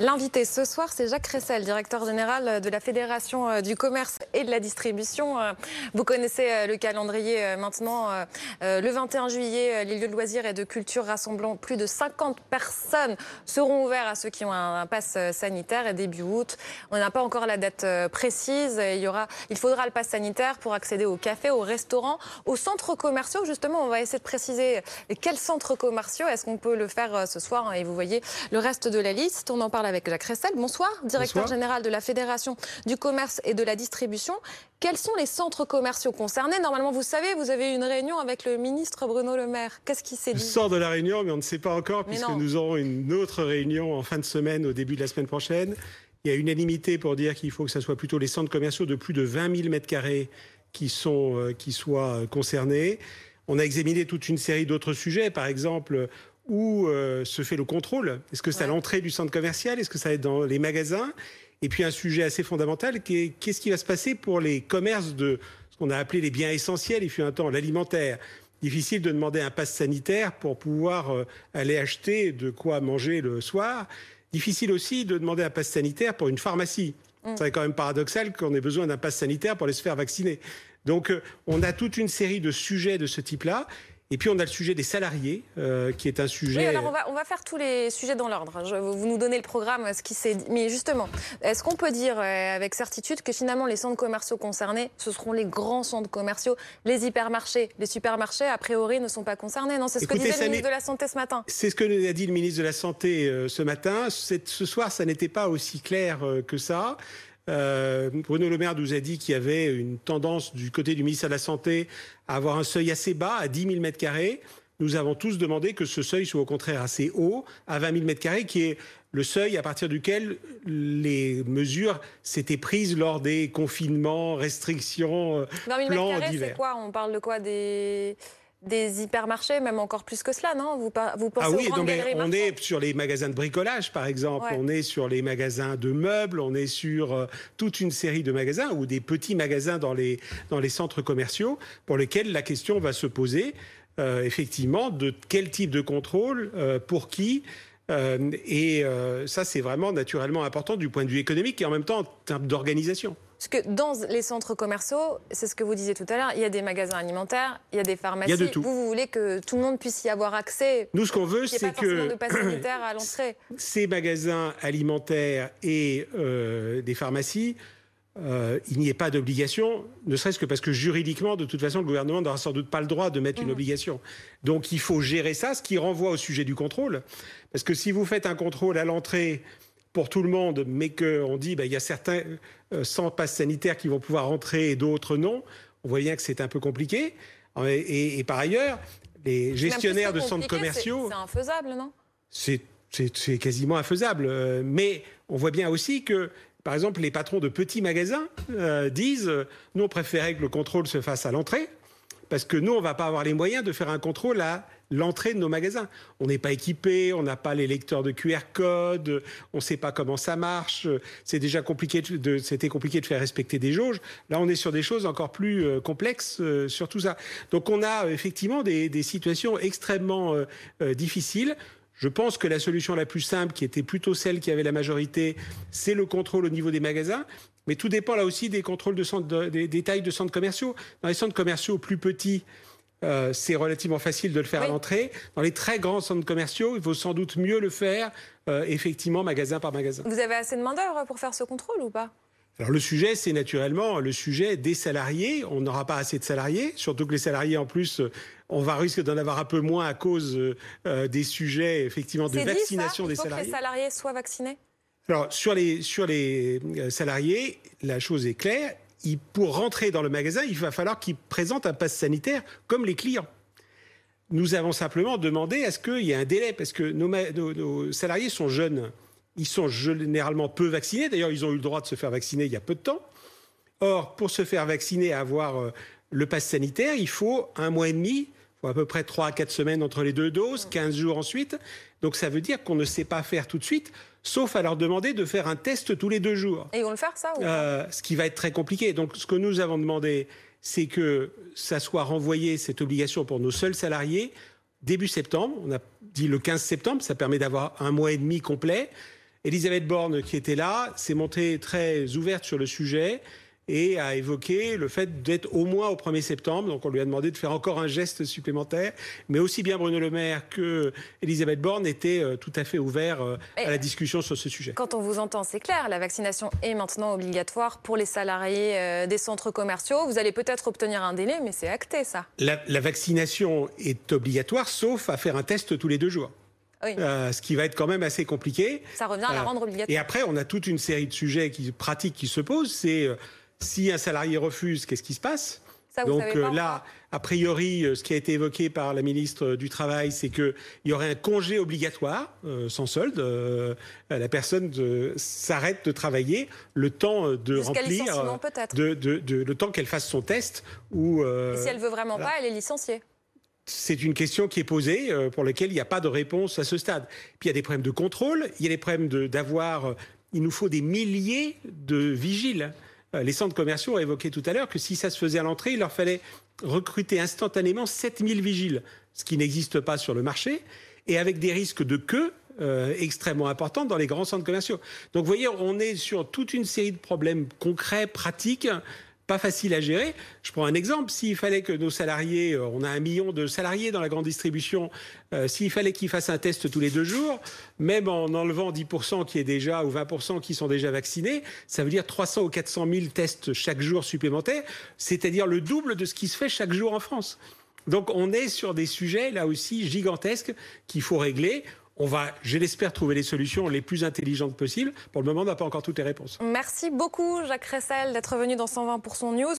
L'invité ce soir, c'est Jacques Cressel, directeur général de la Fédération euh, du commerce et de la distribution. Euh, vous connaissez euh, le calendrier maintenant. Le 21 juillet, les lieux de loisirs et de culture rassemblant plus de 50 personnes seront ouverts à ceux qui ont un pass sanitaire et début août. On n'a pas encore la date précise. Il, y aura, il faudra le pass sanitaire pour accéder au café, au restaurant, aux centres commerciaux. Justement, on va essayer de préciser quels centres commerciaux. Est-ce qu'on peut le faire ce soir Et vous voyez le reste de la liste. On en parle avec Jacques Ressel. Bonsoir, directeur général de la Fédération du commerce et de la distribution. Quels sont les centres commerciaux concernés? Normalement, vous savez, vous avez eu une réunion avec le ministre Bruno Le Maire. Qu'est-ce qui s'est dit? Je sors de la réunion, mais on ne sait pas encore, puisque nous aurons une autre réunion en fin de semaine, au début de la semaine prochaine. Il y a unanimité pour dire qu'il faut que ce soit plutôt les centres commerciaux de plus de 20 000 mètres carrés qui, sont, euh, qui soient euh, concernés. On a examiné toute une série d'autres sujets, par exemple où euh, se fait le contrôle Est-ce que c'est à l'entrée du centre commercial? Est-ce que ça va être dans les magasins? Et puis un sujet assez fondamental, qu'est-ce qui va se passer pour les commerces de ce qu'on a appelé les biens essentiels, il fut un temps l'alimentaire Difficile de demander un pass sanitaire pour pouvoir euh, aller acheter de quoi manger le soir. Difficile aussi de demander un pass sanitaire pour une pharmacie. Mm. C'est quand même paradoxal qu'on ait besoin d'un pass sanitaire pour aller se faire vacciner. Donc, euh, on a toute une série de sujets de ce type-là. Et puis on a le sujet des salariés, euh, qui est un sujet. Oui, alors on va, on va faire tous les sujets dans l'ordre. Vous nous donnez le programme, ce qui s'est Mais justement, est-ce qu'on peut dire euh, avec certitude que finalement les centres commerciaux concernés, ce seront les grands centres commerciaux, les hypermarchés, les supermarchés, a priori, ne sont pas concernés Non, c'est ce que disait le ministre de la Santé ce matin. C'est ce que nous a dit le ministre de la Santé euh, ce matin. Ce soir, ça n'était pas aussi clair que ça. Euh, Bruno Le Maire nous a dit qu'il y avait une tendance du côté du ministère de la Santé à avoir un seuil assez bas, à 10 000 mètres carrés. Nous avons tous demandé que ce seuil soit au contraire assez haut, à 20 000 mètres carrés, qui est le seuil à partir duquel les mesures s'étaient prises lors des confinements, restrictions, 20 000 plans C'est quoi? On parle de quoi? Des des hypermarchés, même encore plus que cela, non? Vous, vous pensez Ah oui, on est sur les magasins de bricolage, par exemple, on est sur les magasins de meubles, on est sur euh, toute une série de magasins ou des petits magasins dans les, dans les centres commerciaux pour lesquels la question va se poser, euh, effectivement, de quel type de contrôle, euh, pour qui. Et ça, c'est vraiment naturellement important du point de vue économique et en même temps en termes d'organisation. Parce que dans les centres commerciaux, c'est ce que vous disiez tout à l'heure, il y a des magasins alimentaires, il y a des pharmacies. Il y a de tout. Vous, vous voulez que tout le monde puisse y avoir accès Nous, ce qu'on veut, c'est que de passe sanitaire à l'entrée. Ces magasins alimentaires et euh, des pharmacies, euh, il n'y ait pas d'obligation, ne serait-ce que parce que juridiquement, de toute façon, le gouvernement n'aura sans doute pas le droit de mettre une mmh. obligation. Donc il faut gérer ça, ce qui renvoie au sujet du contrôle. Parce que si vous faites un contrôle à l'entrée pour tout le monde, mais qu'on dit bah, il y a certains euh, sans passe sanitaire qui vont pouvoir rentrer et d'autres non, on voit bien que c'est un peu compliqué. Et, par ailleurs, les gestionnaires de centres commerciaux. C'est infaisable, non? C'est quasiment infaisable. Euh, mais on voit bien aussi que, par exemple, les patrons de petits magasins euh, disent nous, on préférait que le contrôle se fasse à l'entrée, parce que nous, on ne va pas avoir les moyens de faire un contrôle à l'entrée de nos magasins. On n'est pas équipé, on n'a pas les lecteurs de QR code, on ne sait pas comment ça marche. C'est déjà compliqué de, c'était compliqué de faire respecter des jauges. Là, on est sur des choses encore plus euh, complexes euh, sur tout ça. Donc, on a effectivement des, situations extrêmement euh, difficiles. Je pense que la solution la plus simple, qui était plutôt celle qui avait la majorité, c'est le contrôle au niveau des magasins. Mais tout dépend là aussi des contrôles de des, tailles de centres commerciaux. Dans les centres commerciaux plus petits, euh, c'est relativement facile de le faire à l'entrée. Dans les très grands centres commerciaux, il vaut sans doute mieux le faire, euh, effectivement, magasin par magasin. Vous avez assez de main-d'œuvre pour faire ce contrôle ou pas? Alors le sujet, c'est naturellement le sujet des salariés. On n'aura pas assez de salariés, surtout que les salariés, en plus, on va risquer d'en avoir un peu moins à cause euh, des sujets, effectivement, de vaccination des salariés. Il faut que les salariés soient vaccinés? Alors, sur les, sur les salariés, la chose est claire pour rentrer dans le magasin, il va falloir qu'ils présentent un passe sanitaire comme les clients. Nous avons simplement demandé à ce qu'il y ait un délai, parce que nos, salariés sont jeunes. Ils sont généralement peu vaccinés. D'ailleurs, ils ont eu le droit de se faire vacciner il y a peu de temps. Or, pour se faire vacciner et avoir euh, le passe sanitaire, il faut un mois et demi, il faut à peu près 3 à 4 semaines entre les deux doses, 15 jours ensuite. Donc ça veut dire qu'on ne sait pas faire tout de suite sauf à leur demander de faire un test tous les deux jours. Et ils vont le faire, ça euh, Ce qui va être très compliqué. Donc, ce que nous avons demandé, c'est que ça soit renvoyé, cette obligation, pour nos seuls salariés, début septembre. On a dit le 15 septembre, ça permet d'avoir un mois et demi complet. Elisabeth Borne, qui était là, s'est montrée très ouverte sur le sujet et a évoqué le fait d'être au moins au 1er septembre. Donc on lui a demandé de faire encore un geste supplémentaire. Mais aussi bien Bruno Le Maire que Elisabeth Borne étaient euh, tout à fait ouverts euh, à la discussion sur ce sujet. Quand on vous entend, c'est clair, la vaccination est maintenant obligatoire pour les salariés euh, des centres commerciaux. Vous allez peut-être obtenir un délai, mais c'est acté ça. La, la, vaccination est obligatoire, sauf à faire un test tous les deux jours. Oui. Euh, ce qui va être quand même assez compliqué. Ça revient à la rendre obligatoire. Et après, on a toute une série de sujets qui, pratiques qui se posent. C'est si un salarié refuse, qu'est-ce qui se passe ça, Donc euh, là, a priori, euh, ce qui a été évoqué par la ministre du Travail, c'est qu'il y aurait un congé obligatoire euh, sans solde. Euh, la personne s'arrête de travailler le temps de remplir, de, de, de, le temps qu'elle fasse son test. Ou, Et si elle veut vraiment voilà. pas, elle est licenciée c'est une question qui est posée pour laquelle il n'y a pas de réponse à ce stade. Puis il y a des problèmes de contrôle, il y a des problèmes d'avoir. Il nous faut des milliers de vigiles. Les centres commerciaux ont évoqué tout à l'heure que si ça se faisait à l'entrée, il leur fallait recruter instantanément 7000 vigiles, ce qui n'existe pas sur le marché, et avec des risques de queue euh, extrêmement importants dans les grands centres commerciaux. Donc vous voyez, on est sur toute une série de problèmes concrets, pratiques, pas facile à gérer. Je prends un exemple. S'il fallait que nos salariés, euh, on a un million de salariés dans la grande distribution, euh, s'il fallait qu'ils fassent un test tous les deux jours, même en enlevant 10% qui est déjà ou 20% qui sont déjà vaccinés, ça veut dire 300 ou 400 000 tests chaque jour supplémentaires, c'est-à-dire le double de ce qui se fait chaque jour en France. Donc on est sur des sujets là aussi gigantesques qu'il faut régler. On va, je l'espère, trouver les solutions les plus intelligentes possibles. Pour le moment, on n'a pas encore toutes les réponses. Merci beaucoup, Jacques Ressel, d'être venu dans 120% News.